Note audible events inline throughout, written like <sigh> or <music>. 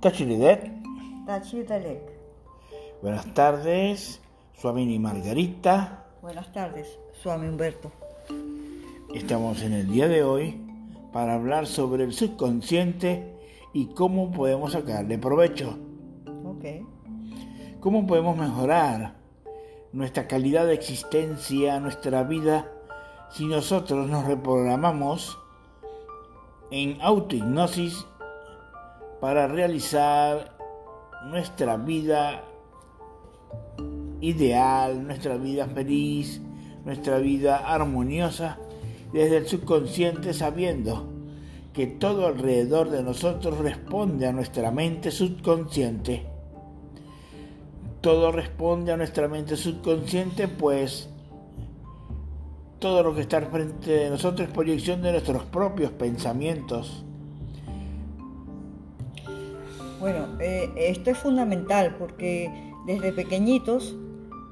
Tachilidet. Tachidelek. Buenas tardes, Suamini Margarita. Buenas tardes, Suami Humberto. Estamos en el día de hoy para hablar sobre el subconsciente y cómo podemos sacarle provecho. Ok. ¿Cómo podemos mejorar nuestra calidad de existencia, nuestra vida, si nosotros nos reprogramamos en autohipnosis para realizar nuestra vida ideal, nuestra vida feliz, nuestra vida armoniosa desde el subconsciente sabiendo que todo alrededor de nosotros responde a nuestra mente subconsciente. Todo responde a nuestra mente subconsciente, pues todo lo que está frente de nosotros es proyección de nuestros propios pensamientos. Bueno, eh, esto es fundamental porque desde pequeñitos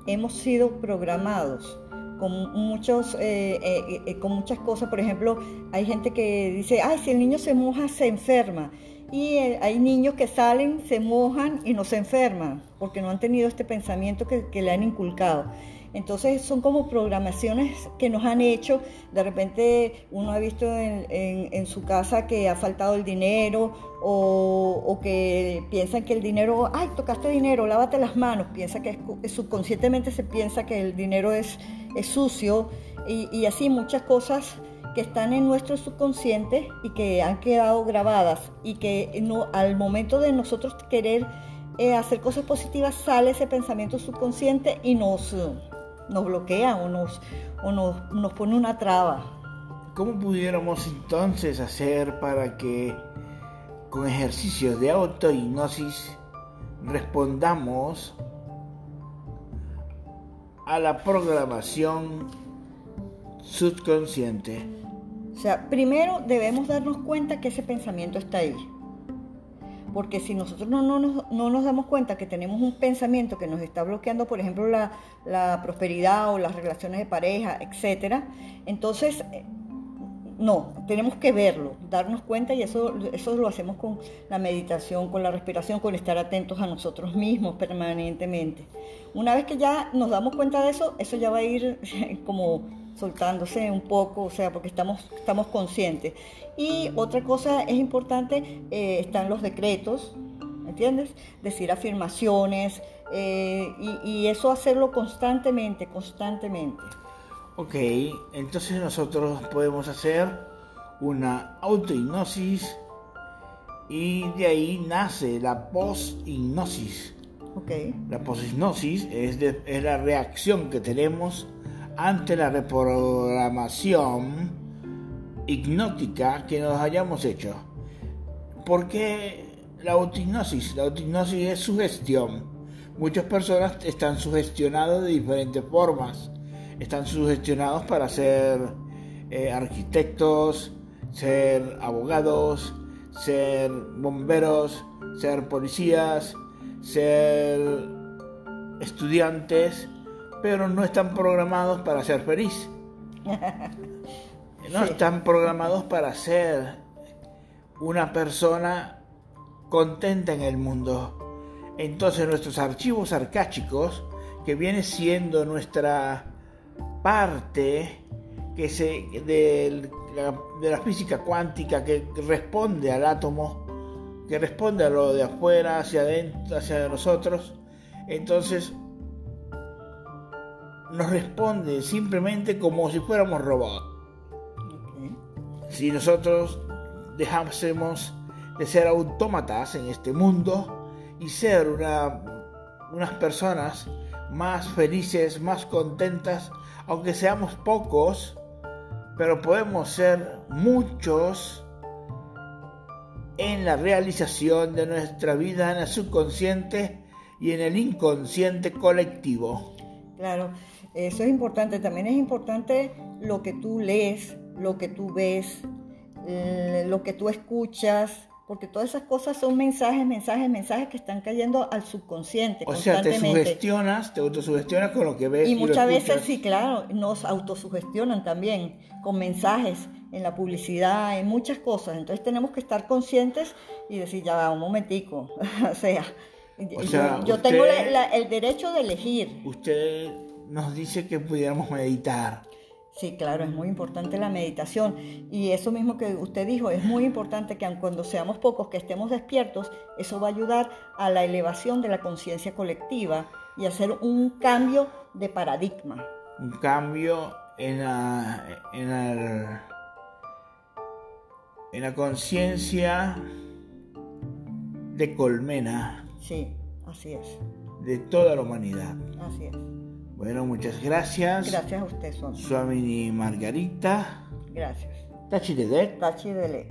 hemos sido programados con muchos eh, eh, eh, con muchas cosas. Por ejemplo hay gente que dice ay si el niño se moja se enferma y eh, hay niños que salen se mojan y no se enferman porque no han tenido este pensamiento que, le han inculcado entonces son como programaciones que nos han hecho. De repente uno ha visto en, su casa que ha faltado el dinero o, que piensan que el dinero, ay, tocaste dinero, lávate las manos. Piensa que es- subconscientemente se piensa que el dinero es, sucio y así muchas cosas que están en nuestro subconsciente y que han quedado grabadas y que al momento de nosotros querer eh, hacer cosas positivas sale ese pensamiento subconsciente y nos, nos bloquea o nos, o nos, nos pone una traba. ¿Cómo pudiéramos entonces hacer para que con ejercicios de autohipnosis respondamos a la programación subconsciente? O sea, primero debemos darnos cuenta que ese pensamiento está ahí. Porque si nosotros no, no nos, no nos damos cuenta que tenemos un pensamiento que nos está bloqueando, por ejemplo, la, la prosperidad o las relaciones de pareja, etcétera, entonces eh, no, tenemos que verlo, darnos cuenta y eso, eso lo hacemos con la meditación, con la respiración, con estar atentos a nosotros mismos permanentemente. Una vez que ya nos damos cuenta de eso, eso ya va a ir <laughs> como soltándose un poco, o sea, porque estamos, estamos conscientes. Y otra cosa es importante, eh, están los decretos, ¿me entiendes? Decir afirmaciones eh, y, y eso hacerlo constantemente, constantemente. Ok, entonces nosotros podemos hacer una autohipnosis y de ahí nace la post-hipnosis. ¿Ok? La post-hipnosis es, de- es la reacción que tenemos ante la reprogramación hipnótica que nos hayamos hecho. ¿Por qué la autohipnosis? La autohipnosis es sugestión. Muchas personas están sugestionadas de diferentes formas. Están sugestionados para ser eh, arquitectos, ser abogados, ser bomberos, ser policías, ser estudiantes, pero no están programados para ser feliz. No Sí. están programados para ser una persona contenta en el mundo. Entonces nuestros archivos arcáchicos, que viene siendo nuestra parte que se, de, la, de la física cuántica que responde al átomo, que responde a lo de afuera hacia adentro, hacia nosotros, entonces nos responde simplemente como si fuéramos robots. Si nosotros dejásemos de ser autómatas en este mundo y ser una, unas personas más felices, más contentas, aunque seamos pocos, pero podemos ser muchos en la realización de nuestra vida en el subconsciente y en el inconsciente colectivo. Claro, eso es importante. También es importante lo que tú lees, lo que tú ves, eh, lo que tú escuchas, porque todas esas cosas son mensajes, mensajes, mensajes que están cayendo al subconsciente O sea, te constantemente. sugestionas, te autosugestionas con lo que ves. y lo muchas veces, sí, claro, nos autosugestionan también con mensajes. en la publicidad, en muchas cosas. Entonces tenemos que estar conscientes y decir, ya va, un momentico. <laughs> o sea, yo, tengo el derecho de elegir. Usted nos dice que pudiéramos meditar. Sí, claro, es muy importante la meditación. Y eso mismo que usted dijo, es muy importante que cuando seamos pocos, que estemos despiertos, eso va a ayudar a la elevación de la conciencia colectiva y hacer un cambio de paradigma. Un cambio en la, en en la conciencia de colmena. Sí, así es. De toda la humanidad. Así es. Bueno, muchas gracias. Gracias a usted, Son. Suamini Margarita. Gracias. Tachi de Tachi de